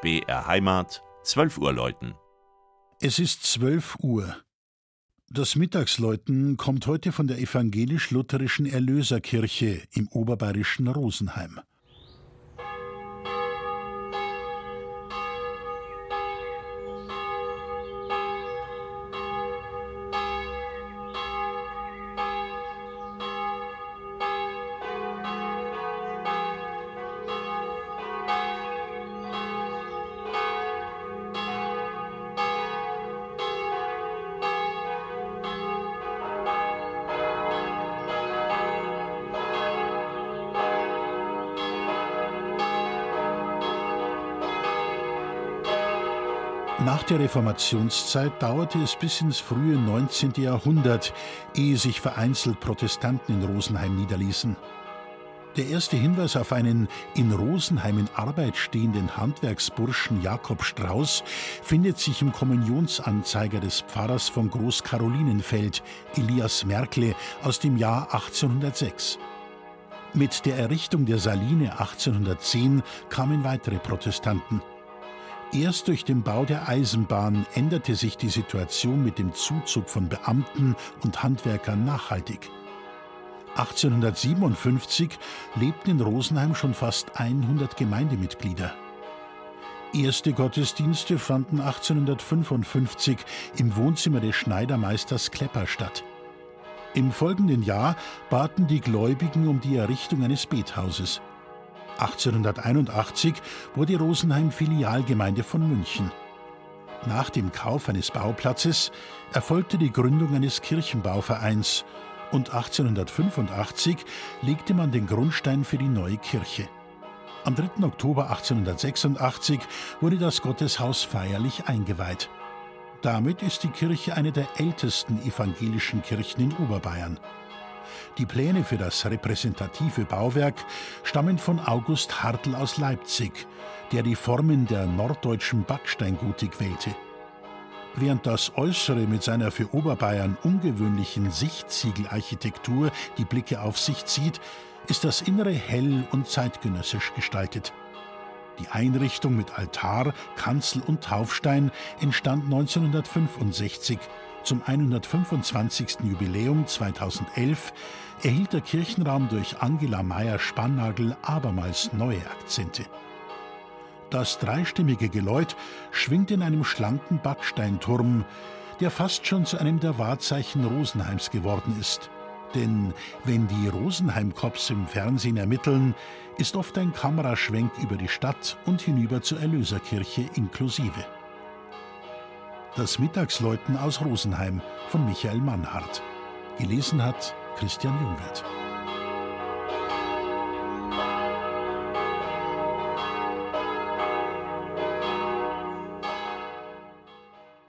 BR Heimat, 12 Uhr läuten. Es ist 12 Uhr. Das Mittagsläuten kommt heute von der evangelisch-lutherischen Erlöserkirche im oberbayerischen Rosenheim. Nach der Reformationszeit dauerte es bis ins frühe 19. Jahrhundert, ehe sich vereinzelt Protestanten in Rosenheim niederließen. Der erste Hinweis auf einen in Rosenheim in Arbeit stehenden Handwerksburschen Jakob Strauß findet sich im Kommunionsanzeiger des Pfarrers von Großkarolinenfeld, Elias Merkle, aus dem Jahr 1806. Mit der Errichtung der Saline 1810 kamen weitere Protestanten. Erst durch den Bau der Eisenbahn änderte sich die Situation mit dem Zuzug von Beamten und Handwerkern nachhaltig. 1857 lebten in Rosenheim schon fast 100 Gemeindemitglieder. Erste Gottesdienste fanden 1855 im Wohnzimmer des Schneidermeisters Klepper statt. Im folgenden Jahr baten die Gläubigen um die Errichtung eines Bethauses. 1881 wurde Rosenheim Filialgemeinde von München. Nach dem Kauf eines Bauplatzes erfolgte die Gründung eines Kirchenbauvereins und 1885 legte man den Grundstein für die neue Kirche. Am 3. Oktober 1886 wurde das Gotteshaus feierlich eingeweiht. Damit ist die Kirche eine der ältesten evangelischen Kirchen in Oberbayern. Die Pläne für das repräsentative Bauwerk stammen von August Hartl aus Leipzig, der die Formen der norddeutschen Backsteingotik wählte. Während das Äußere mit seiner für Oberbayern ungewöhnlichen Sichtziegelarchitektur die Blicke auf sich zieht, ist das Innere hell und zeitgenössisch gestaltet. Die Einrichtung mit Altar, Kanzel und Taufstein entstand 1965 zum 125. Jubiläum 2011 erhielt der Kirchenraum durch Angela Meyer-Spannagel abermals neue Akzente. Das dreistimmige Geläut schwingt in einem schlanken Backsteinturm, der fast schon zu einem der Wahrzeichen Rosenheims geworden ist. Denn wenn die Rosenheim-Cops im Fernsehen ermitteln, ist oft ein Kameraschwenk über die Stadt und hinüber zur Erlöserkirche inklusive. Das Mittagsläuten aus Rosenheim von Michael Mannhardt. Gelesen hat Christian Jungwirth.